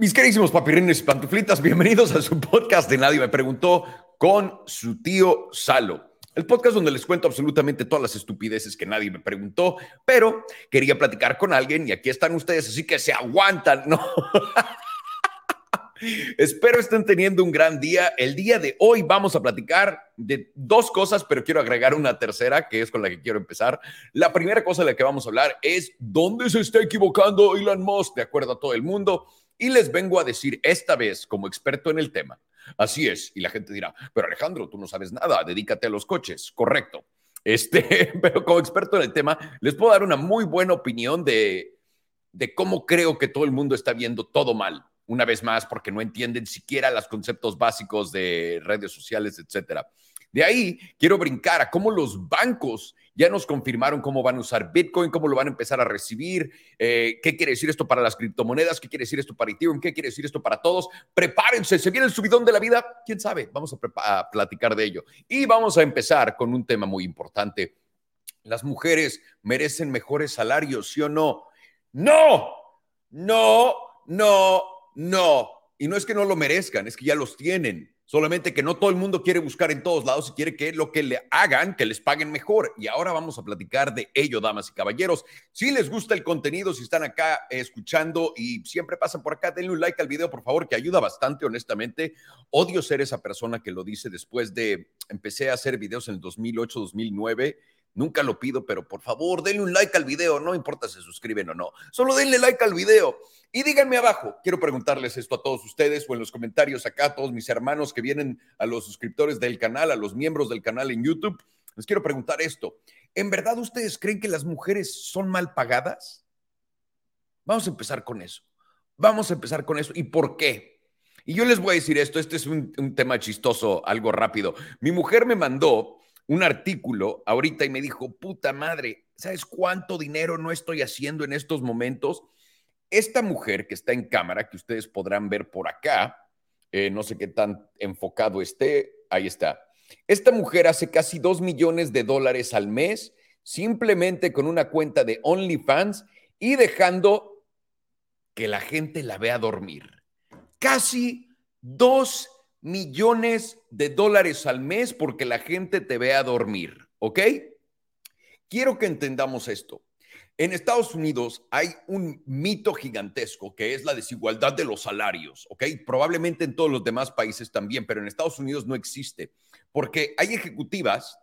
Mis queridísimos papirrines y pantuflitas, bienvenidos a su podcast de Nadie me preguntó con su tío Salo. El podcast donde les cuento absolutamente todas las estupideces que nadie me preguntó, pero quería platicar con alguien y aquí están ustedes, así que se aguantan, ¿no? Espero estén teniendo un gran día. El día de hoy vamos a platicar de dos cosas, pero quiero agregar una tercera, que es con la que quiero empezar. La primera cosa de la que vamos a hablar es dónde se está equivocando Elon Musk, de acuerdo a todo el mundo. Y les vengo a decir esta vez, como experto en el tema, así es. Y la gente dirá, pero Alejandro, tú no sabes nada, dedícate a los coches. Correcto. Este, pero como experto en el tema, les puedo dar una muy buena opinión de, de cómo creo que todo el mundo está viendo todo mal una vez más, porque no entienden siquiera los conceptos básicos de redes sociales, etcétera. De ahí quiero brincar a cómo los bancos ya nos confirmaron cómo van a usar Bitcoin, cómo lo van a empezar a recibir, eh, qué quiere decir esto para las criptomonedas, qué quiere decir esto para Ethereum, qué quiere decir esto para todos. Prepárense, se viene el subidón de la vida, quién sabe, vamos a, a platicar de ello. Y vamos a empezar con un tema muy importante. Las mujeres merecen mejores salarios, ¿sí o no? No, no, no, no, y no es que no lo merezcan, es que ya los tienen. Solamente que no todo el mundo quiere buscar en todos lados y quiere que lo que le hagan, que les paguen mejor. Y ahora vamos a platicar de ello, damas y caballeros. Si les gusta el contenido, si están acá escuchando y siempre pasan por acá, denle un like al video, por favor, que ayuda bastante, honestamente. Odio ser esa persona que lo dice después de, empecé a hacer videos en el 2008, 2009 Nunca lo pido, pero por favor, denle un like al video, no importa si se suscriben o no. Solo denle like al video. Y díganme abajo, quiero preguntarles esto a todos ustedes o en los comentarios acá, a todos mis hermanos que vienen a los suscriptores del canal, a los miembros del canal en YouTube. Les quiero preguntar esto. ¿En verdad ustedes creen que las mujeres son mal pagadas? Vamos a empezar con eso. Vamos a empezar con eso. ¿Y por qué? Y yo les voy a decir esto, este es un, tema chistoso, algo rápido. Mi mujer me mandó un artículo ahorita y me dijo, puta madre, ¿sabes cuánto dinero no estoy haciendo en estos momentos? Esta mujer que está en cámara, que ustedes podrán ver por acá, eh, no sé qué tan enfocado esté, ahí está. Esta mujer hace casi dos millones de dólares al mes simplemente con una cuenta de OnlyFans y dejando que la gente la vea dormir. Casi dos millones de dólares al mes porque la gente te vea dormir, ¿ok? Quiero que entendamos esto. En Estados Unidos hay un mito gigantesco que es la desigualdad de los salarios, ¿ok? Probablemente en todos los demás países también, pero en Estados Unidos no existe, porque hay ejecutivas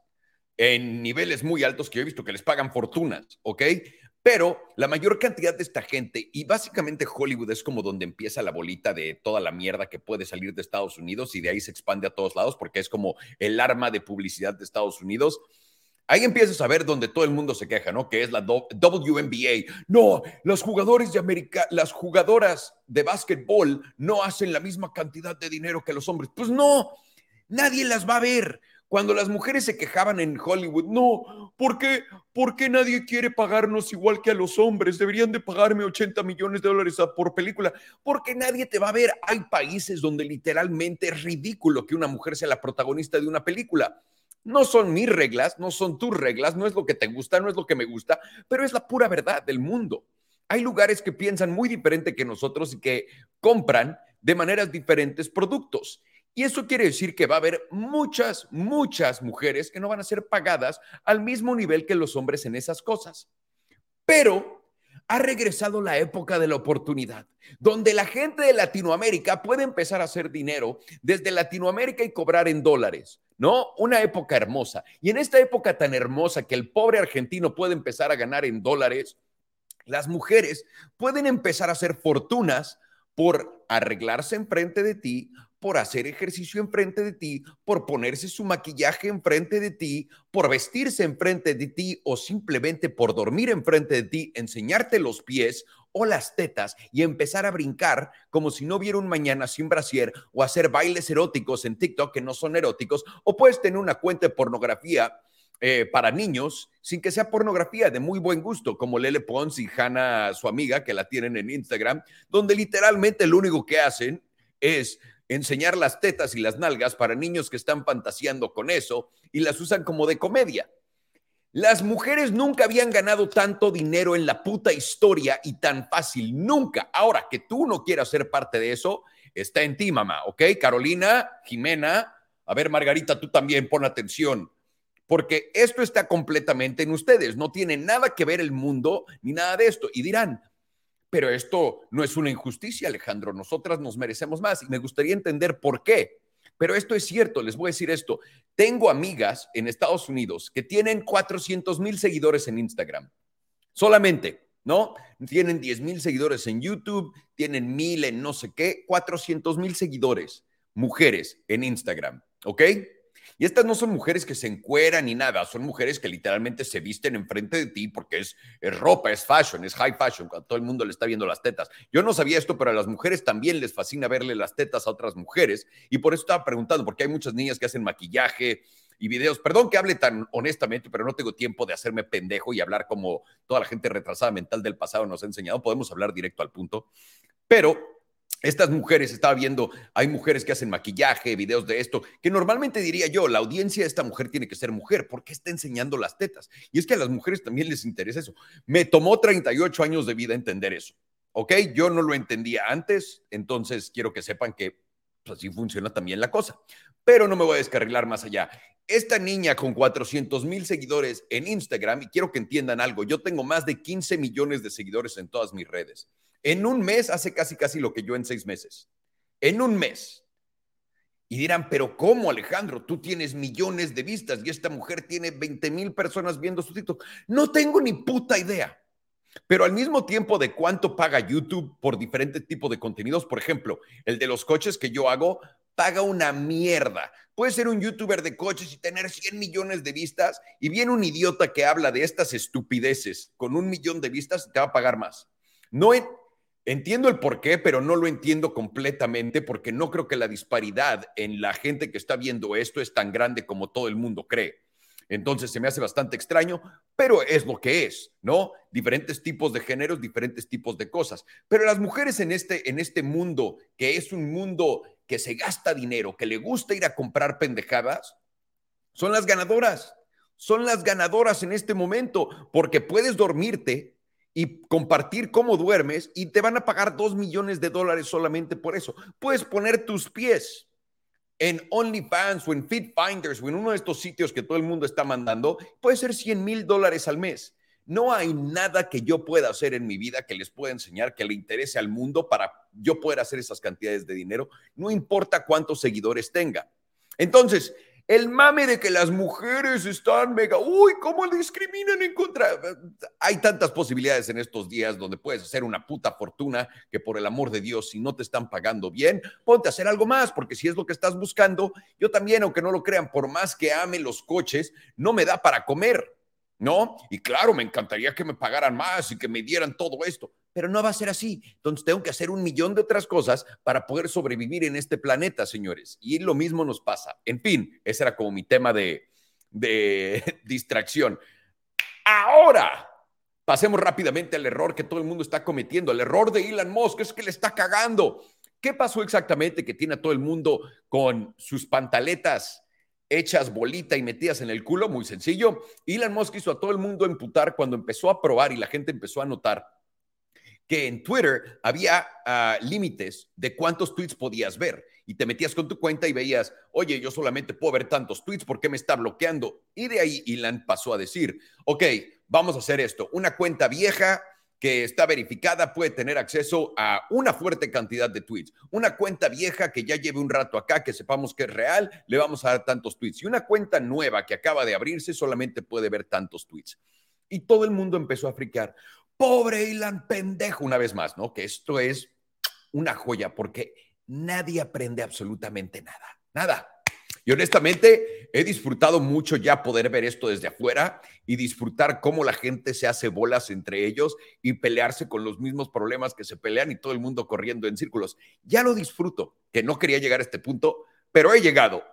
en niveles muy altos que yo he visto que les pagan fortunas, ¿ok? Pero la mayor cantidad de esta gente, y básicamente Hollywood es como donde empieza la bolita de toda la mierda que puede salir de Estados Unidos y de ahí se expande a todos lados porque es como el arma de publicidad de Estados Unidos. Ahí empiezas a ver donde todo el mundo se queja, ¿no? Que es la WNBA. No, los jugadores de América, las jugadoras de básquetbol no hacen la misma cantidad de dinero que los hombres. Pues no, nadie las va a ver. Cuando las mujeres se quejaban en Hollywood, no, ¿por qué, ¿por qué nadie quiere pagarnos igual que a los hombres? Deberían de pagarme 80 millones de dólares por película, porque nadie te va a ver. Hay países donde literalmente es ridículo que una mujer sea la protagonista de una película. No son mis reglas, no son tus reglas, no es lo que te gusta, no es lo que me gusta, pero es la pura verdad del mundo. Hay lugares que piensan muy diferente que nosotros y que compran de maneras diferentes productos. Y eso quiere decir que va a haber muchas, muchas mujeres que no van a ser pagadas al mismo nivel que los hombres en esas cosas. Pero ha regresado la época de la oportunidad, donde la gente de Latinoamérica puede empezar a hacer dinero desde Latinoamérica y cobrar en dólares, ¿no? Una época hermosa. Y en esta época tan hermosa que el pobre argentino puede empezar a ganar en dólares, las mujeres pueden empezar a hacer fortunas por arreglarse enfrente de ti, por hacer ejercicio enfrente de ti, por ponerse su maquillaje enfrente de ti, por vestirse enfrente de ti o simplemente por dormir enfrente de ti, enseñarte los pies o las tetas y empezar a brincar como si no hubiera un mañana sin brasier o hacer bailes eróticos en TikTok que no son eróticos o puedes tener una cuenta de pornografía eh, para niños sin que sea pornografía de muy buen gusto, como Lele Pons y Hannah, su amiga, que la tienen en Instagram, donde literalmente lo único que hacen es enseñar las tetas y las nalgas para niños que están fantaseando con eso y las usan como de comedia. Las mujeres nunca habían ganado tanto dinero en la puta historia y tan fácil, nunca. Ahora, que tú no quieras ser parte de eso, está en ti, mamá, ¿ok? Carolina, Jimena, a ver, Margarita, tú también pon atención, porque esto está completamente en ustedes, no tiene nada que ver el mundo ni nada de esto. Y dirán, pero esto no es una injusticia, Alejandro, nosotras nos merecemos más y me gustaría entender por qué. Pero esto es cierto, les voy a decir esto. Tengo amigas en Estados Unidos que tienen 400 mil seguidores en Instagram. Solamente, ¿no? Tienen 10 mil seguidores en YouTube, tienen mil en no sé qué, 400 mil seguidores, mujeres en Instagram, ¿ok? Y estas no son mujeres que se encueran ni nada, son mujeres que literalmente se visten enfrente de ti porque es, ropa, es fashion, es high fashion, cuando todo el mundo le está viendo las tetas. Yo no sabía esto, pero a las mujeres también les fascina verle las tetas a otras mujeres y por eso estaba preguntando, porque hay muchas niñas que hacen maquillaje, y videos. Perdón que hable tan honestamente, pero no tengo tiempo de hacerme pendejo y hablar como toda la gente retrasada mental del pasado nos ha enseñado. Podemos hablar directo al punto. Pero estas mujeres, estaba viendo, hay mujeres que hacen maquillaje, videos de esto, que normalmente diría yo, la audiencia de esta mujer tiene que ser mujer, ¿por qué está enseñando las tetas? Y es que a las mujeres también les interesa eso. Me tomó 38 años de vida entender eso, ¿ok? Yo no lo entendía antes, entonces quiero que sepan que pues, así funciona también la cosa. Pero no me voy a descarrilar más allá. Esta niña con 400 mil seguidores en Instagram, y quiero que entiendan algo, yo tengo más de 15 millones de seguidores en todas mis redes. En un mes hace casi casi lo que yo en seis meses. En un mes. Y dirán, pero ¿cómo Alejandro? Tú tienes millones de vistas y esta mujer tiene 20 mil personas viendo su TikTok. No tengo ni puta idea. Pero al mismo tiempo de cuánto paga YouTube por diferentes tipos de contenidos, por ejemplo, el de los coches que yo hago, paga una mierda. Puedes ser un youtuber de coches y tener 100 millones de vistas y viene un idiota que habla de estas estupideces con un millón de vistas te va a pagar más. No, Entiendo el por qué, pero no lo entiendo completamente porque no creo que la disparidad en la gente que está viendo esto es tan grande como todo el mundo cree. Entonces se me hace bastante extraño, pero es lo que es, ¿no? Diferentes tipos de géneros, diferentes tipos de cosas. Pero las mujeres en este, en este mundo, que es un mundo que se gasta dinero, que le gusta ir a comprar pendejadas, son las ganadoras. Son las ganadoras en este momento, porque puedes dormirte y compartir cómo duermes y te van a pagar dos millones de dólares solamente por eso. Puedes poner tus pies en OnlyFans o en FitFinders o en uno de estos sitios que todo el mundo está mandando, puede ser 100 mil dólares al mes. No hay nada que yo pueda hacer en mi vida que les pueda enseñar que le interese al mundo para yo poder hacer esas cantidades de dinero, no importa cuántos seguidores tenga. Entonces, el mame de que las mujeres están mega, uy, ¿cómo discriminan en contra? Hay tantas posibilidades en estos días donde puedes hacer una puta fortuna que por el amor de Dios, si no te están pagando bien, ponte a hacer algo más, porque si es lo que estás buscando, yo también, aunque no lo crean, por más que ame los coches, no me da para comer. ¿no? Y claro, me encantaría que me pagaran más y que me dieran todo esto, pero no va a ser así. Entonces tengo que hacer un millón de otras cosas para poder sobrevivir en este planeta, señores. Y lo mismo nos pasa. En fin, ese era como mi tema de, de distracción. Ahora, pasemos rápidamente al error que todo el mundo está cometiendo. El error de Elon Musk es que le está cagando. ¿Qué pasó exactamente que tiene a todo el mundo con sus pantaletas hechas bolita y metidas en el culo, muy sencillo. Elon Musk hizo a todo el mundo emputar cuando empezó a probar y la gente empezó a notar que en Twitter había ah, límites de cuántos tweets podías ver y te metías con tu cuenta y veías, oye, yo solamente puedo ver tantos tweets, ¿por qué me está bloqueando? Y de ahí Elon pasó a decir, ok, vamos a hacer esto, una cuenta vieja que está verificada puede tener acceso a una fuerte cantidad de tweets. Una cuenta vieja que ya lleve un rato acá, que sepamos que es real, le vamos a dar tantos tweets. Y una cuenta nueva que acaba de abrirse solamente puede ver tantos tweets. Y todo el mundo empezó a fricar. Pobre Ilan pendejo, una vez más, ¿no? Que esto es una joya porque nadie aprende absolutamente nada. Nada. Y honestamente, he disfrutado mucho ya poder ver esto desde afuera y disfrutar cómo la gente se hace bolas entre ellos y pelearse con los mismos problemas que se pelean y todo el mundo corriendo en círculos. Ya lo disfruto, que no quería llegar a este punto, pero he llegado.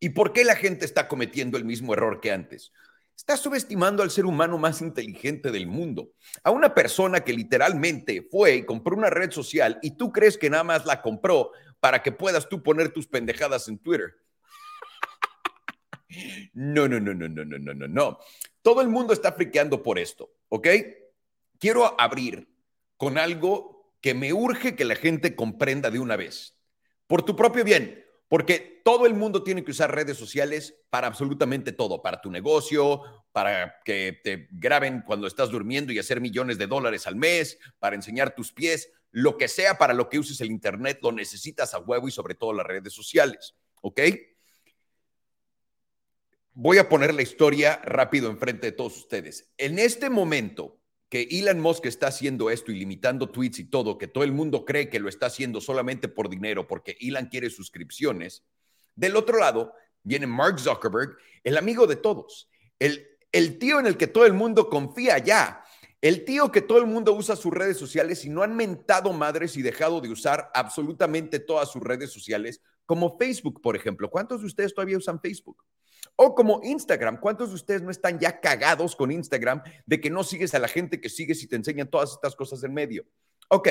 ¿Y por qué la gente está cometiendo el mismo error que antes? Está subestimando al ser humano más inteligente del mundo, a una persona que literalmente fue y compró una red social y tú crees que nada más la compró para que puedas tú poner tus pendejadas en Twitter. No, no, no, no, no, no, no, no, no. Todo el mundo está friqueando por esto, ¿ok? Quiero abrir con algo que me urge que la gente comprenda de una vez, por tu propio bien, porque todo el mundo tiene que usar redes sociales para absolutamente todo, para tu negocio, para que te graben cuando estás durmiendo y hacer millones de dólares al mes, para enseñar tus pies, lo que sea para lo que uses el Internet, lo necesitas a huevo y sobre todo las redes sociales, ¿ok? Voy a poner la historia rápido enfrente de todos ustedes. En este momento que Elon Musk está haciendo esto y limitando tweets y todo, que todo el mundo cree que lo está haciendo solamente por dinero, porque Elon quiere suscripciones, del otro lado viene Mark Zuckerberg, el amigo de todos, el, el tío en el que todo el mundo confía ya, el tío que todo el mundo usa sus redes sociales y no han mentado madres y dejado de usar absolutamente todas sus redes sociales, como Facebook, por ejemplo. ¿Cuántos de ustedes todavía usan Facebook? O como Instagram. ¿Cuántos de ustedes no están ya cagados con Instagram de que no sigues a la gente que sigues y te enseñan todas estas cosas en medio? Ok,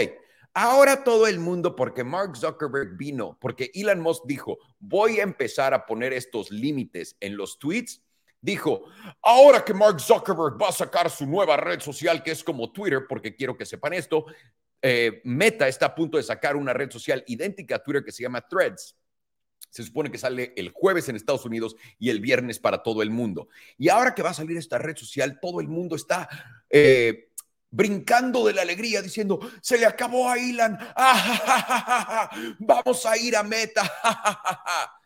ahora todo el mundo, porque Mark Zuckerberg vino, porque Elon Musk dijo, voy a empezar a poner estos límites en los tweets dijo, ahora que Mark Zuckerberg va a sacar su nueva red social que es como Twitter, porque quiero que sepan esto, eh, Meta está a punto de sacar una red social idéntica a Twitter que se llama Threads. Se supone que sale el jueves en Estados Unidos y el viernes para todo el mundo. Y ahora que va a salir esta red social, todo el mundo está eh, brincando de la alegría, diciendo, se le acabó a Elon, ah, vamos a ir a Meta.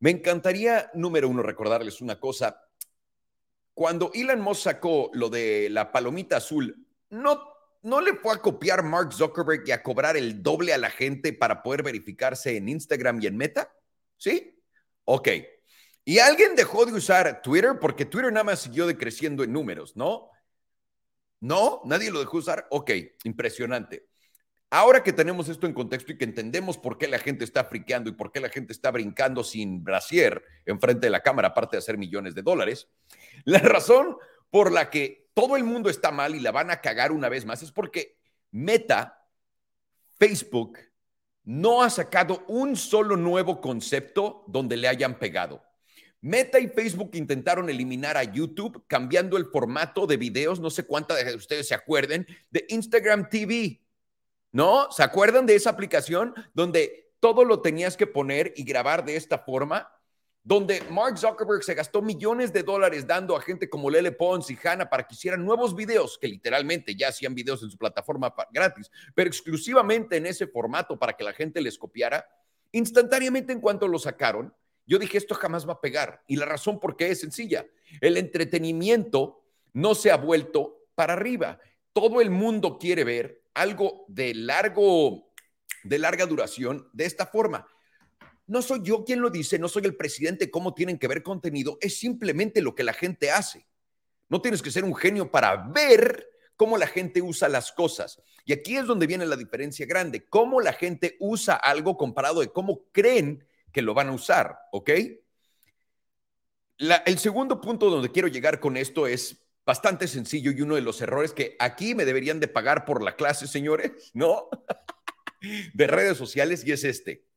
Me encantaría, número uno, recordarles una cosa. Cuando Elon Musk sacó lo de la palomita azul, no, no le fue a copiar Mark Zuckerberg y a cobrar el doble a la gente para poder verificarse en Instagram y en Meta. ¿Sí? Ok. Y alguien dejó de usar Twitter porque Twitter nada más siguió decreciendo en números, ¿no? No, nadie lo dejó usar. Ok, impresionante. Ahora que tenemos esto en contexto y que entendemos por qué la gente está friqueando y por qué la gente está brincando sin brasier enfrente de la cámara, aparte de hacer millones de dólares, la razón por la que todo el mundo está mal y la van a cagar una vez más es porque Meta, Facebook, no ha sacado un solo nuevo concepto donde le hayan pegado. Meta y Facebook intentaron eliminar a YouTube cambiando el formato de videos, no sé cuántas de ustedes se acuerden, de Instagram TV. ¿No? ¿Se acuerdan de esa aplicación donde todo lo tenías que poner y grabar de esta forma? Donde Mark Zuckerberg se gastó millones de dólares dando a gente como Lele Pons y Hannah para que hicieran nuevos videos, que literalmente ya hacían videos en su plataforma gratis, pero exclusivamente en ese formato para que la gente les copiara. Instantáneamente en cuanto lo sacaron, yo dije, esto jamás va a pegar. Y la razón por qué es sencilla. El entretenimiento no se ha vuelto para arriba. Todo el mundo quiere ver algo de largo, de larga duración de esta forma. No soy yo quien lo dice, no soy el presidente cómo tienen que ver contenido, es simplemente lo que la gente hace. No tienes que ser un genio para ver cómo la gente usa las cosas. Y aquí es donde viene la diferencia grande, cómo la gente usa algo comparado de cómo creen que lo van a usar, ¿ok? el segundo punto donde quiero llegar con esto es bastante sencillo y uno de los errores que aquí me deberían de pagar por la clase, señores, ¿no? de redes sociales y es este.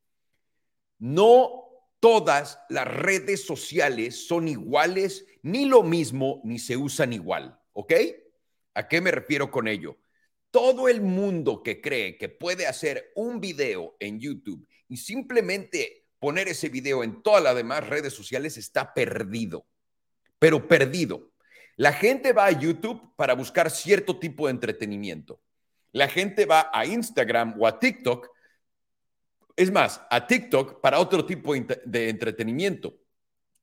No todas las redes sociales son iguales, ni lo mismo, ni se usan igual, ¿ok? ¿A qué me refiero con ello? Todo el mundo que cree que puede hacer un video en YouTube y simplemente poner ese video en todas las demás redes sociales está perdido, pero perdido. La gente va a YouTube para buscar cierto tipo de entretenimiento. La gente va a Instagram o a TikTok, es más, a TikTok para otro tipo de entretenimiento.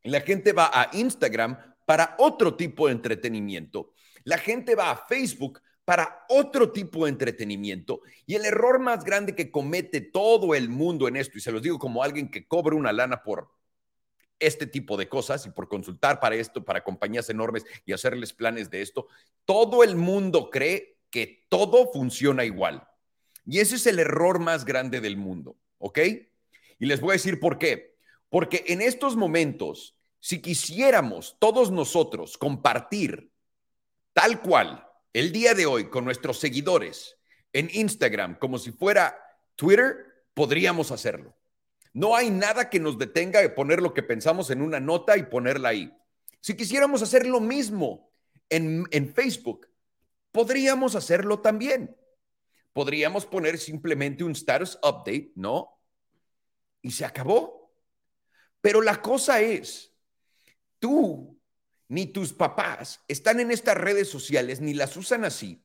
La gente va a Instagram para otro tipo de entretenimiento. La gente va a Facebook para otro tipo de entretenimiento. Y el error más grande que comete todo el mundo en esto, y se los digo como alguien que cobra una lana por este tipo de cosas y por consultar para esto, para compañías enormes y hacerles planes de esto, todo el mundo cree que todo funciona igual. Y ese es el error más grande del mundo, ¿ok? Y les voy a decir por qué. Porque en estos momentos, si quisiéramos todos nosotros compartir tal cual el día de hoy con nuestros seguidores en Instagram como si fuera Twitter, podríamos hacerlo. No hay nada que nos detenga de poner lo que pensamos en una nota y ponerla ahí. Si quisiéramos hacer lo mismo en, en Facebook, podríamos hacerlo también. Podríamos poner simplemente un status update, ¿no? Y se acabó. Pero la cosa es, tú ni tus papás están en estas redes sociales, ni las usan así,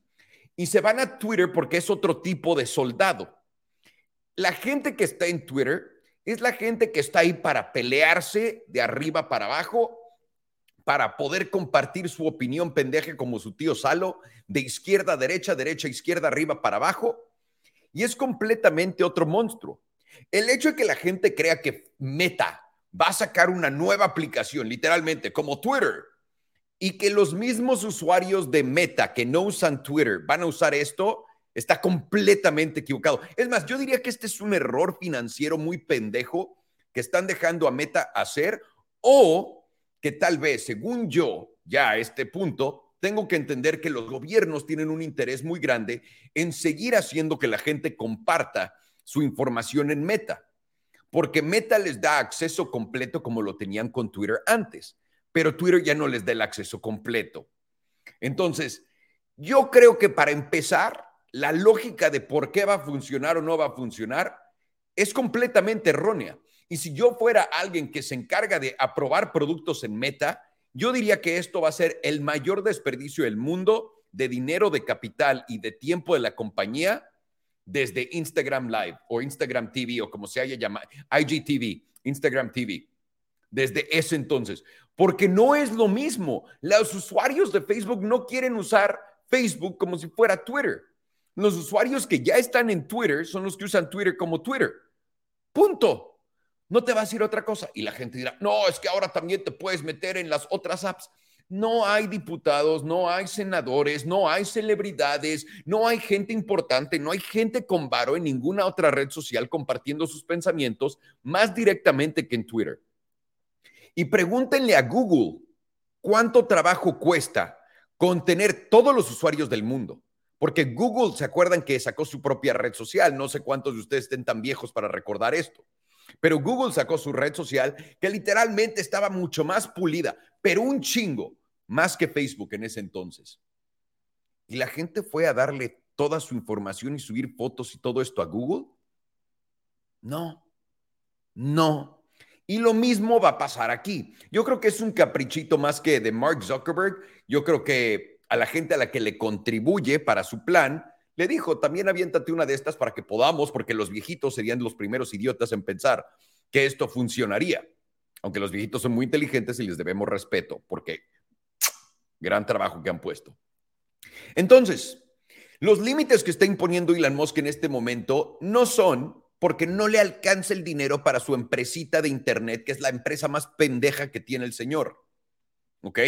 y se van a Twitter porque es otro tipo de soldado. La gente que está en Twitter es la gente que está ahí para pelearse de arriba para abajo, para poder compartir su opinión pendeja como su tío Salo, de izquierda a derecha, derecha, izquierda, arriba para abajo. Y es completamente otro monstruo. El hecho de que la gente crea que Meta va a sacar una nueva aplicación, literalmente, como Twitter, y que los mismos usuarios de Meta que no usan Twitter van a usar esto, está completamente equivocado. Es más, yo diría que este es un error financiero muy pendejo que están dejando a Meta hacer o que tal vez, según yo, ya a este punto, tengo que entender que los gobiernos tienen un interés muy grande en seguir haciendo que la gente comparta su información en Meta, porque Meta les da acceso completo como lo tenían con Twitter antes pero Twitter ya no les da el acceso completo. Entonces, yo creo que para empezar, la lógica de por qué va a funcionar o no va a funcionar es completamente errónea. Y si yo fuera alguien que se encarga de aprobar productos en Meta, yo diría que esto va a ser el mayor desperdicio del mundo de dinero, de capital y de tiempo de la compañía desde Instagram Live o Instagram TV o como se haya llamado, IGTV, Instagram TV, desde ese entonces porque no es lo mismo. Los usuarios de Facebook no quieren usar Facebook como si fuera Twitter. Los usuarios que ya están en Twitter son los que usan Twitter como Twitter. Punto. No te va a decir otra cosa. Y la gente dirá, no, es que ahora también te puedes meter en las otras apps. No hay diputados, no hay senadores, no hay celebridades, no hay gente importante, no hay gente con varo en ninguna otra red social compartiendo sus pensamientos más directamente que en Twitter. Y pregúntenle a Google cuánto trabajo cuesta contener todos los usuarios del mundo. Porque Google, ¿se acuerdan que sacó su propia red social? No sé cuántos de ustedes estén tan viejos para recordar esto. Pero Google sacó su red social que literalmente estaba mucho más pulida, pero un chingo, más que Facebook en ese entonces. Y la gente fue a darle toda su información y subir fotos y todo esto a Google. No, no, y lo mismo va a pasar aquí. Yo creo que es un caprichito más que de Mark Zuckerberg. Yo creo que a la gente a la que le contribuye para su plan, le dijo, también aviéntate una de estas para que podamos, porque los viejitos serían los primeros idiotas en pensar que esto funcionaría. Aunque los viejitos son muy inteligentes y les debemos respeto, porque gran trabajo que han puesto. Entonces, los límites que está imponiendo Elon Musk en este momento no son porque no le alcanza el dinero para su empresita de Internet, que es la empresa más pendeja que tiene el señor. ¿Ok?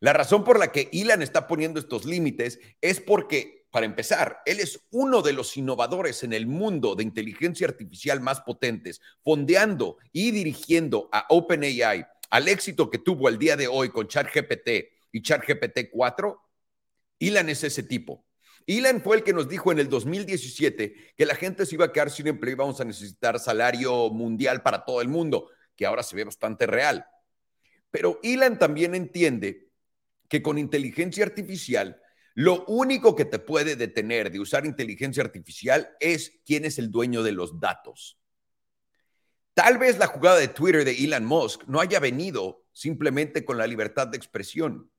La razón por la que Elon está poniendo estos límites es porque, para empezar, él es uno de los innovadores en el mundo de inteligencia artificial más potentes, fondeando y dirigiendo a OpenAI al éxito que tuvo el día de hoy con ChatGPT y ChatGPT 4. Elon es ese tipo. Elon fue el que nos dijo en el 2017 que la gente se iba a quedar sin empleo y vamos a necesitar salario mundial para todo el mundo, que ahora se ve bastante real. Pero Elon también entiende que con inteligencia artificial, lo único que te puede detener de usar inteligencia artificial es quién es el dueño de los datos. Tal vez la jugada de Twitter de Elon Musk no haya venido simplemente con la libertad de expresión.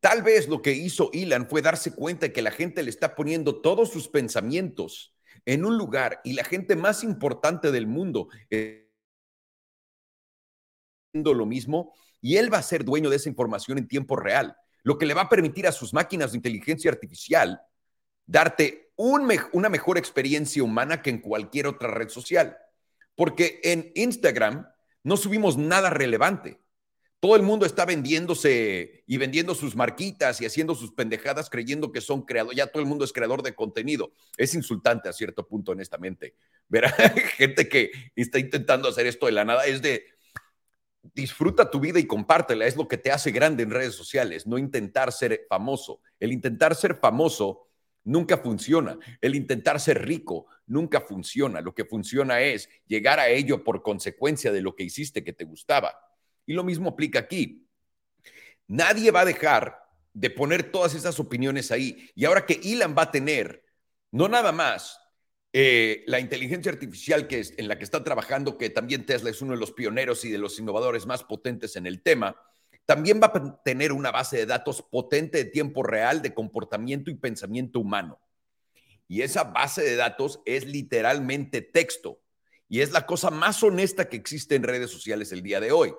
Tal vez lo que hizo Elon fue darse cuenta de que la gente le está poniendo todos sus pensamientos en un lugar y la gente más importante del mundo haciendo lo mismo y él va a ser dueño de esa información en tiempo real, lo que le va a permitir a sus máquinas de inteligencia artificial darte una mejor experiencia humana que en cualquier otra red social. Porque en Instagram no subimos nada relevante. Todo el mundo está vendiéndose y vendiendo sus marquitas y haciendo sus pendejadas creyendo que son creadores. Ya todo el mundo es creador de contenido. Es insultante a cierto punto, honestamente. Ver gente que está intentando hacer esto de la nada es de disfruta tu vida y compártela. Es lo que te hace grande en redes sociales, no intentar ser famoso. El intentar ser famoso nunca funciona. El intentar ser rico nunca funciona. Lo que funciona es llegar a ello por consecuencia de lo que hiciste que te gustaba. Y lo mismo aplica aquí. Nadie va a dejar de poner todas esas opiniones ahí. Y ahora que Elon va a tener, no nada más eh, la inteligencia artificial que es, en la que está trabajando, que también Tesla es uno de los pioneros y de los innovadores más potentes en el tema, también va a tener una base de datos potente de tiempo real de comportamiento y pensamiento humano. Y esa base de datos es literalmente texto. Y es la cosa más honesta que existe en redes sociales el día de hoy.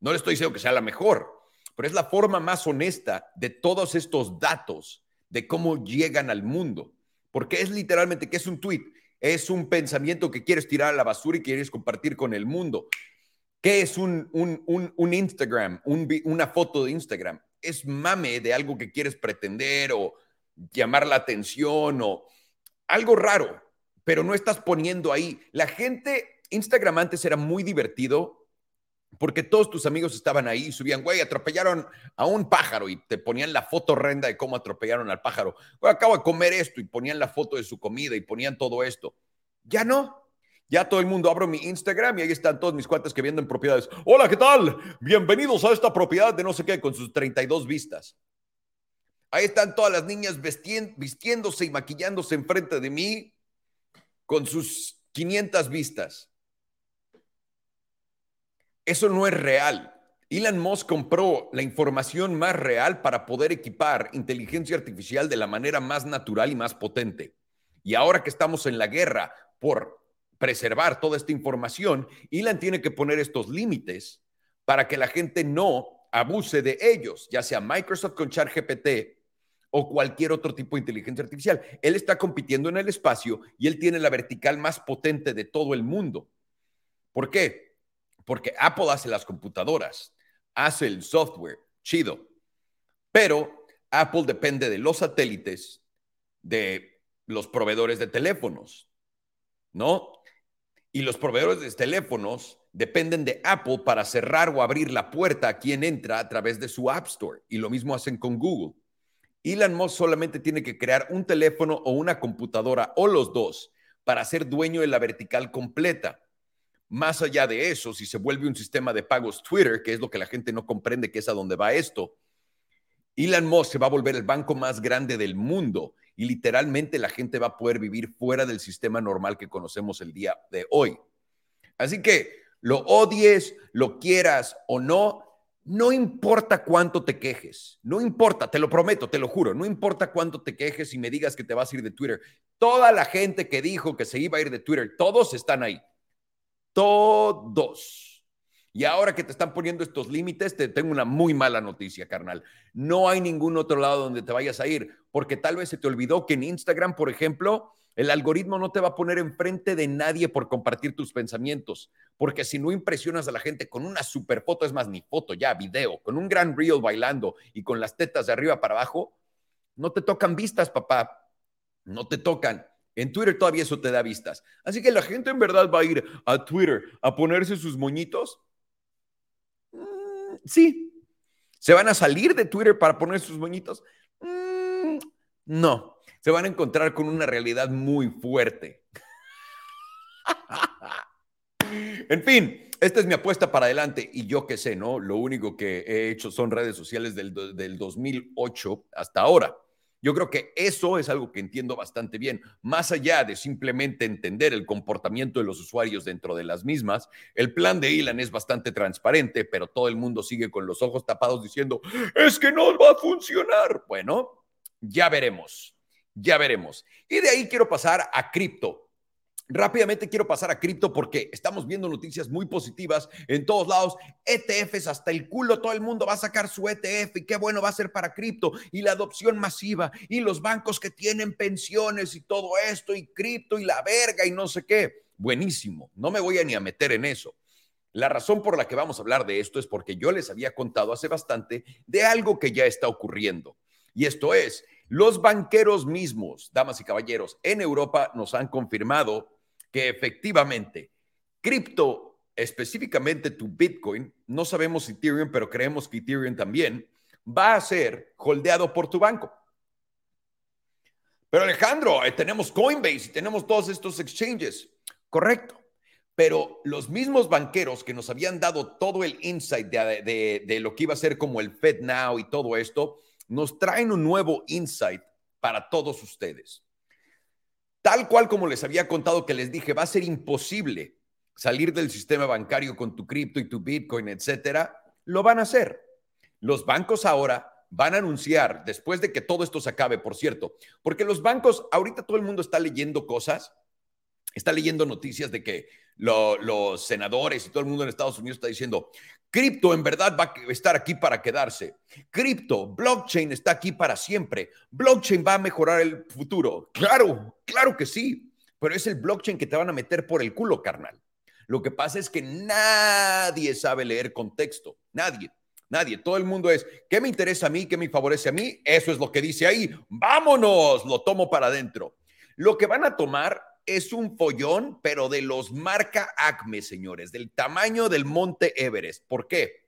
No le estoy diciendo que sea la mejor, pero es la forma más honesta de todos estos datos, de cómo llegan al mundo. Porque es literalmente que es un tweet, es un pensamiento que quieres tirar a la basura y quieres compartir con el mundo. ¿Qué es un, un, Instagram, una foto de Instagram? Es mame de algo que quieres pretender o llamar la atención o algo raro, pero no estás poniendo ahí. La gente, Instagram antes era muy divertido porque todos tus amigos estaban ahí y subían, güey, atropellaron a un pájaro y te ponían la foto horrenda de cómo atropellaron al pájaro. Güey, acabo de comer esto y ponían la foto de su comida y ponían todo esto. Ya no. Ya todo el mundo abro mi Instagram y ahí están todos mis cuates que venden propiedades. Hola, ¿qué tal? Bienvenidos a esta propiedad de no sé qué con sus 32 vistas. Ahí están todas las niñas vistiéndose y maquillándose enfrente de mí con sus 500 vistas. Eso no es real. Elon Musk compró la información más real para poder equipar inteligencia artificial de la manera más natural y más potente. Y ahora que estamos en la guerra por preservar toda esta información, Elon tiene que poner estos límites para que la gente no abuse de ellos, ya sea Microsoft con ChatGPT o cualquier otro tipo de inteligencia artificial. Él está compitiendo en el espacio y él tiene la vertical más potente de todo el mundo. ¿Por qué? Porque Apple hace las computadoras, hace el software, chido. Pero Apple depende de los satélites, de los proveedores de teléfonos, ¿no? Y los proveedores de teléfonos dependen de Apple para cerrar o abrir la puerta a quien entra a través de su App Store. Y lo mismo hacen con Google. Elon Musk solamente tiene que crear un teléfono o una computadora o los dos para ser dueño de la vertical completa. Más allá de eso, si se vuelve un sistema de pagos Twitter, que es lo que la gente no comprende que es a dónde va esto, Elon Musk se va a volver el banco más grande del mundo y literalmente la gente va a poder vivir fuera del sistema normal que conocemos el día de hoy. Así que lo odies, lo quieras o no, no importa cuánto te quejes, no importa, te lo prometo, te lo juro, no importa cuánto te quejes y me digas que te vas a ir de Twitter. Toda la gente que dijo que se iba a ir de Twitter, todos están ahí. Todos. Y ahora que te están poniendo estos límites, te tengo una muy mala noticia, carnal. No hay ningún otro lado donde te vayas a ir, porque tal vez se te olvidó que en Instagram, por ejemplo, el algoritmo no te va a poner enfrente de nadie por compartir tus pensamientos, porque si no impresionas a la gente con una super foto, es más, ni foto, ya video, con un gran reel bailando y con las tetas de arriba para abajo, no te tocan vistas, papá, no te tocan. En Twitter todavía eso te da vistas. Así que la gente en verdad va a ir a Twitter a ponerse sus moñitos. Mm, sí. ¿Se van a salir de Twitter para poner sus moñitos? Mm, no se van a encontrar con una realidad muy fuerte. en fin, esta es mi apuesta para adelante y yo qué sé, ¿no? Lo único que he hecho son redes sociales del, del 2008 hasta ahora. Yo creo que eso es algo que entiendo bastante bien, más allá de simplemente entender el comportamiento de los usuarios dentro de las mismas. El plan de Elon es bastante transparente, pero todo el mundo sigue con los ojos tapados diciendo, es que no va a funcionar. Bueno, ya veremos. Ya veremos. Y de ahí quiero pasar a cripto. Rápidamente quiero pasar a cripto porque estamos viendo noticias muy positivas en todos lados. ETFs hasta el culo, todo el mundo va a sacar su ETF y qué bueno va a ser para cripto y la adopción masiva y los bancos que tienen pensiones y todo esto y cripto y la verga y no sé qué. Buenísimo, no me voy a ni a meter en eso. La razón por la que vamos a hablar de esto es porque yo les había contado hace bastante de algo que ya está ocurriendo. Y esto es los banqueros mismos, damas y caballeros, en Europa nos han confirmado que efectivamente cripto, específicamente tu Bitcoin, no sabemos si Ethereum, pero creemos que Ethereum también, va a ser holdeado por tu banco. Pero Alejandro, eh, tenemos Coinbase y tenemos todos estos exchanges. Correcto. Pero los mismos banqueros que nos habían dado todo el insight de, de, lo que iba a ser como el Fed Now y todo esto, nos traen un nuevo insight para todos ustedes. Tal cual como les había contado que les dije, va a ser imposible salir del sistema bancario con tu cripto y tu Bitcoin, etcétera, lo van a hacer. Los bancos ahora van a anunciar, después de que todo esto se acabe, por cierto, porque los bancos, ahorita todo el mundo está leyendo cosas, está leyendo noticias de que los senadores y todo el mundo en Estados Unidos está diciendo, cripto en verdad va a estar aquí para quedarse. Cripto, blockchain está aquí para siempre. Blockchain va a mejorar el futuro. Claro, claro que sí, pero es el blockchain que te van a meter por el culo, carnal. Lo que pasa es que nadie sabe leer contexto, nadie. Nadie, todo el mundo es, ¿qué me interesa a mí? ¿Qué me favorece a mí? Eso es lo que dice ahí. Vámonos, lo tomo para adentro. Lo que van a tomar es un follón, pero de los marca Acme, señores, del tamaño del monte Everest. ¿Por qué?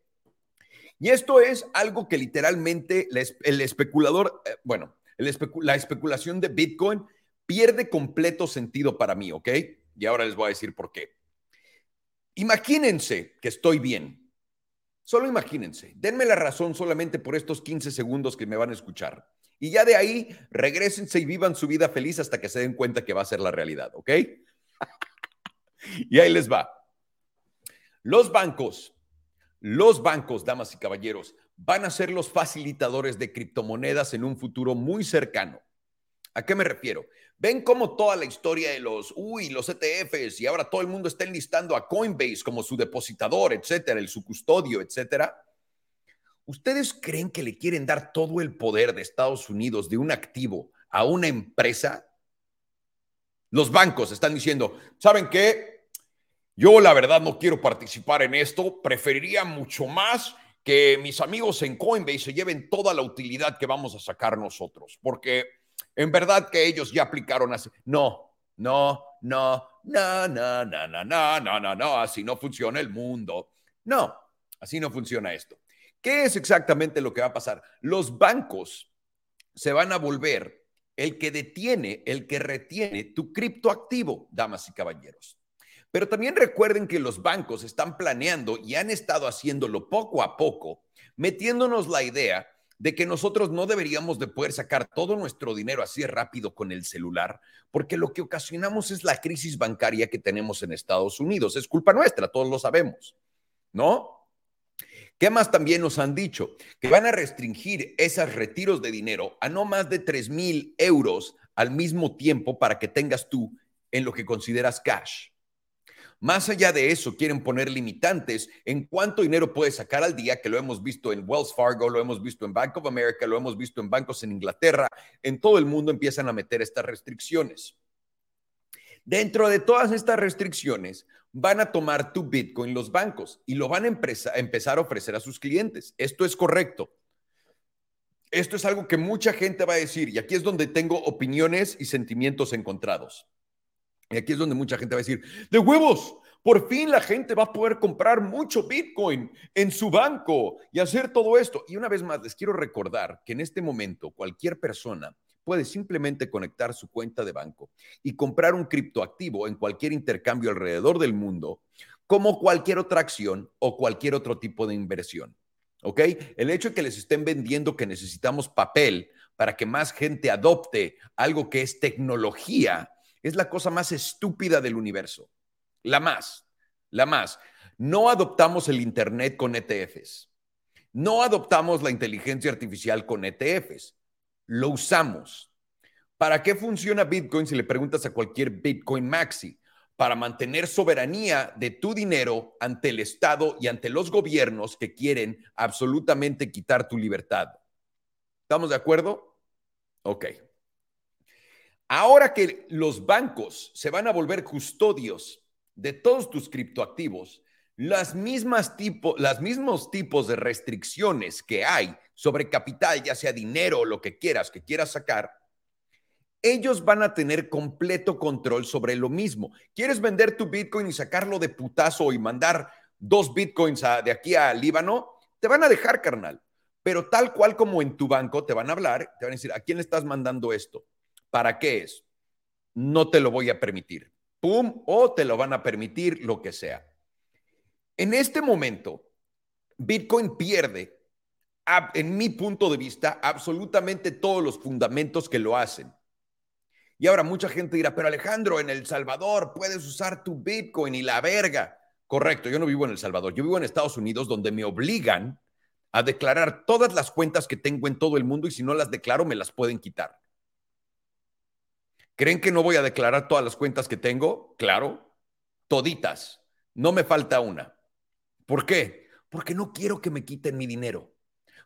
Y esto es algo que literalmente el especulador, eh, bueno, la especulación de Bitcoin pierde completo sentido para mí, ¿ok? Y ahora les voy a decir por qué. Imagínense que estoy bien, Solo imagínense, denme la razón solamente por estos 15 segundos que me van a escuchar. Y ya de ahí, regresense y vivan su vida feliz hasta que se den cuenta que va a ser la realidad, ¿ok? y ahí les va. Los bancos, los bancos, damas y caballeros, van a ser los facilitadores de criptomonedas en un futuro muy cercano. ¿A qué me refiero? Ven cómo toda la historia de los, uy, los ETFs y ahora todo el mundo está enlistando a Coinbase como su depositador, etcétera, el su custodio, etcétera. ¿Ustedes creen que le quieren dar todo el poder de Estados Unidos de un activo a una empresa? Los bancos están diciendo, ¿saben qué? Yo la verdad no quiero participar en esto, preferiría mucho más que mis amigos en Coinbase se lleven toda la utilidad que vamos a sacar nosotros, porque en verdad que ellos ya aplicaron así. No, no, no, no, no, no, no, no, no, no, no, así no funciona el mundo. No, así no funciona esto. ¿Qué es exactamente lo que va a pasar? Los bancos se van a volver el que detiene, el que retiene tu criptoactivo, damas y caballeros. Pero también recuerden que los bancos están planeando y han estado haciéndolo poco a poco, metiéndonos la idea de que nosotros no deberíamos de poder sacar todo nuestro dinero así rápido con el celular, porque lo que ocasionamos es la crisis bancaria que tenemos en Estados Unidos. Es culpa nuestra, todos lo sabemos, ¿no? ¿Qué más también nos han dicho? Que van a restringir esos retiros de dinero a no más de 3 mil euros al mismo tiempo para que tengas tú en lo que consideras cash. Más allá de eso, quieren poner limitantes en cuánto dinero puedes sacar al día, que lo hemos visto en Wells Fargo, lo hemos visto en Bank of America, lo hemos visto en bancos en Inglaterra, en todo el mundo empiezan a meter estas restricciones. Dentro de todas estas restricciones, van a tomar tu Bitcoin los bancos y lo van a empezar a ofrecer a sus clientes. Esto es correcto. Esto es algo que mucha gente va a decir y aquí es donde tengo opiniones y sentimientos encontrados. Y aquí es donde mucha gente va a decir, de huevos, por fin la gente va a poder comprar mucho Bitcoin en su banco y hacer todo esto. Y una vez más, les quiero recordar que en este momento cualquier persona puede simplemente conectar su cuenta de banco y comprar un criptoactivo en cualquier intercambio alrededor del mundo, como cualquier otra acción o cualquier otro tipo de inversión. ¿Ok? El hecho de que les estén vendiendo que necesitamos papel para que más gente adopte algo que es tecnología es la cosa más estúpida del universo. La más, la más. No adoptamos el Internet con ETFs. No adoptamos la inteligencia artificial con ETFs. Lo usamos. ¿Para qué funciona Bitcoin si le preguntas a cualquier Bitcoin Maxi? Para mantener soberanía de tu dinero ante el Estado y ante los gobiernos que quieren absolutamente quitar tu libertad. ¿Estamos de acuerdo? Ok. Ahora que los bancos se van a volver custodios de todos tus criptoactivos, las mismas tipo, las mismos tipos de restricciones que hay sobre capital, ya sea dinero o lo que quieras, que quieras sacar, ellos van a tener completo control sobre lo mismo. ¿Quieres vender tu Bitcoin y sacarlo de putazo y mandar dos Bitcoins de aquí a Líbano? Te van a dejar, carnal. Pero tal cual como en tu banco, te van a hablar, te van a decir, ¿a quién estás mandando esto? ¿Para qué es? No te lo voy a permitir. pum, o te lo van a permitir, lo que sea. En este momento, Bitcoin pierde, en mi punto de vista, absolutamente todos los fundamentos que lo hacen. Y ahora mucha gente dirá, pero Alejandro, en El Salvador puedes usar tu Bitcoin y la verga. Correcto, yo no vivo en El Salvador, yo vivo en Estados Unidos donde me obligan a declarar todas las cuentas que tengo en todo el mundo y si no las declaro me las pueden quitar. ¿Creen que no voy a declarar todas las cuentas que tengo? Claro, toditas. No me falta una. ¿Por qué? Porque no quiero que me quiten mi dinero.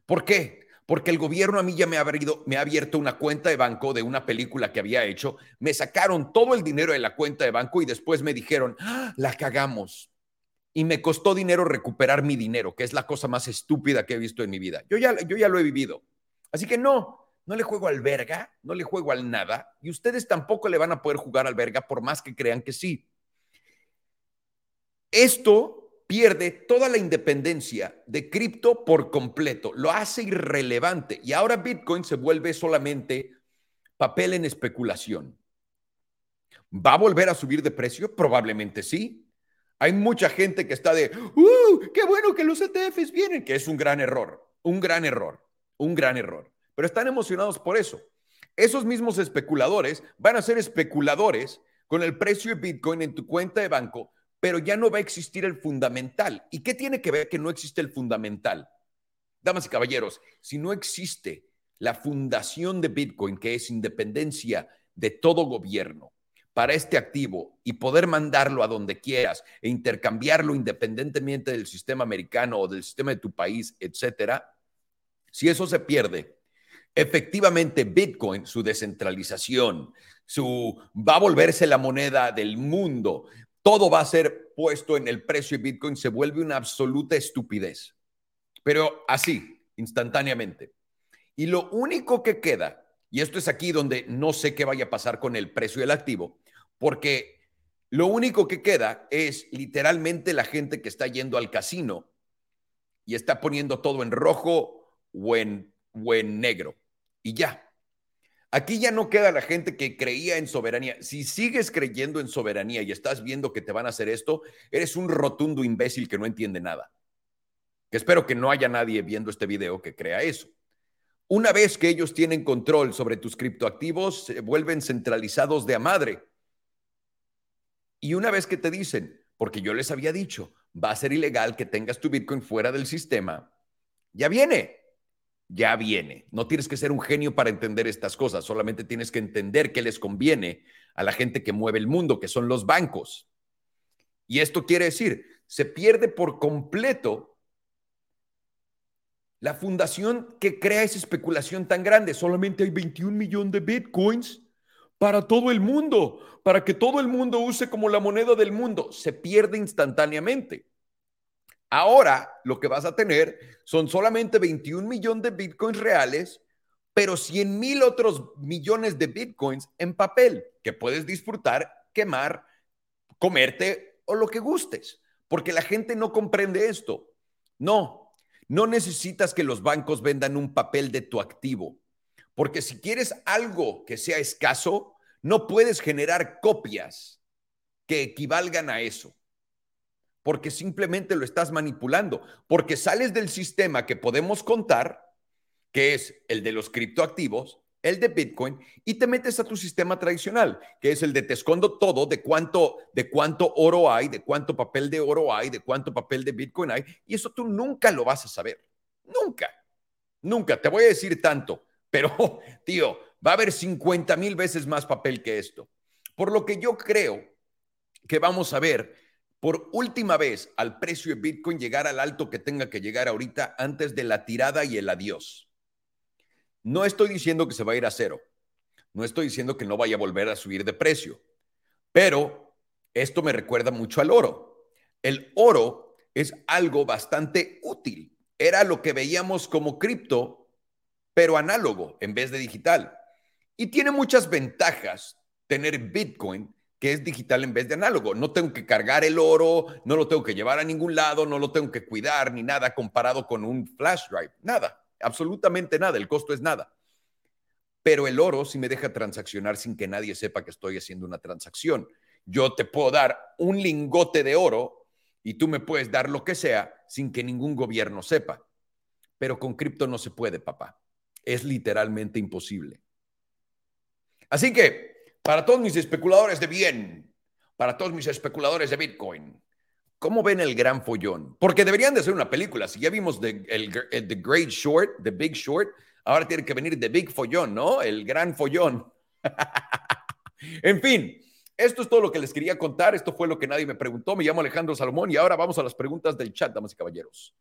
¿Por qué? Porque el gobierno a mí ya me ha, abierto, me ha abierto una cuenta de banco de una película que había hecho. Me sacaron todo el dinero de la cuenta de banco y después me dijeron, ¡Ah, la cagamos. Y me costó dinero recuperar mi dinero, que es la cosa más estúpida que he visto en mi vida. Yo ya, yo ya lo he vivido. Así que no, no le juego al verga, no le juego al nada, y ustedes tampoco le van a poder jugar al verga por más que crean que sí. Esto pierde toda la independencia de cripto por completo, lo hace irrelevante y ahora Bitcoin se vuelve solamente papel en especulación. ¿Va a volver a subir de precio? Probablemente sí. Hay mucha gente que está de, ¡uh! ¡Qué bueno que los ETFs vienen! Que es un gran error, un gran error, un gran error pero están emocionados por eso. Esos mismos especuladores van a ser especuladores con el precio de Bitcoin en tu cuenta de banco, pero ya no va a existir el fundamental. ¿Y qué tiene que ver que no existe el fundamental? Damas y caballeros, si no existe la fundación de Bitcoin, que es independencia de todo gobierno, para este activo y poder mandarlo a donde quieras e intercambiarlo independientemente del sistema americano o del sistema de tu país, etcétera, si eso se pierde, efectivamente Bitcoin, su descentralización, su va a volverse la moneda del mundo, todo va a ser puesto en el precio de Bitcoin, se vuelve una absoluta estupidez. Pero así, instantáneamente. Y lo único que queda, y esto es aquí donde no sé qué vaya a pasar con el precio del activo, porque lo único que queda es literalmente la gente que está yendo al casino y está poniendo todo en rojo o en, o en negro y ya. Aquí ya no queda la gente que creía en soberanía. Si sigues creyendo en soberanía y estás viendo que te van a hacer esto, eres un rotundo imbécil que no entiende nada. Que espero que no haya nadie viendo este video que crea eso. Una vez que ellos tienen control sobre tus criptoactivos, se vuelven centralizados de a madre. Y una vez que te dicen, porque yo les había dicho, va a ser ilegal que tengas tu Bitcoin fuera del sistema, ya viene ya viene. No tienes que ser un genio para entender estas cosas, solamente tienes que entender qué les conviene a la gente que mueve el mundo, que son los bancos. Y esto quiere decir, se pierde por completo la fundación que crea esa especulación tan grande. Solamente hay 21 millones de bitcoins para todo el mundo, para que todo el mundo use como la moneda del mundo. Se pierde instantáneamente. Ahora lo que vas a tener son solamente 21 millones de bitcoins reales, pero 100 mil otros millones de bitcoins en papel que puedes disfrutar, quemar, comerte o lo que gustes, porque la gente no comprende esto. No, no necesitas que los bancos vendan un papel de tu activo, porque si quieres algo que sea escaso, no puedes generar copias que equivalgan a eso porque simplemente lo estás manipulando, porque sales del sistema que podemos contar, que es el de los criptoactivos, el de Bitcoin, y te metes a tu sistema tradicional, que es el de te escondo todo, de cuánto, de cuánto oro hay, de cuánto papel de oro hay, de cuánto papel de Bitcoin hay, y eso tú nunca lo vas a saber. Nunca. Nunca. Te voy a decir tanto, pero, tío, va a haber 50 mil veces más papel que esto. Por lo que yo creo que vamos a ver por última vez al precio de Bitcoin llegar al alto que tenga que llegar ahorita antes de la tirada y el adiós. No estoy diciendo que se va a ir a cero. No estoy diciendo que no vaya a volver a subir de precio. Pero esto me recuerda mucho al oro. El oro es algo bastante útil. Era lo que veíamos como cripto, pero análogo en vez de digital. Y tiene muchas ventajas tener Bitcoin que es digital en vez de análogo. No tengo que cargar el oro, no lo tengo que llevar a ningún lado, no lo tengo que cuidar ni nada comparado con un flash drive. Nada, absolutamente nada. El costo es nada. Pero el oro sí me deja transaccionar sin que nadie sepa que estoy haciendo una transacción. Yo te puedo dar un lingote de oro y tú me puedes dar lo que sea sin que ningún gobierno sepa. Pero con cripto no se puede, papá. Es literalmente imposible. Así que, para todos mis especuladores de bien, para todos mis especuladores de Bitcoin, ¿cómo ven el gran follón? Porque deberían de ser una película. Si ya vimos the, el, the Great Short, The Big Short, ahora tiene que venir The Big Follón, ¿no? El gran follón. en fin, esto es todo lo que les quería contar. Esto fue lo que nadie me preguntó. Me llamo Alejandro Salomón y ahora vamos a las preguntas del chat, damas y caballeros.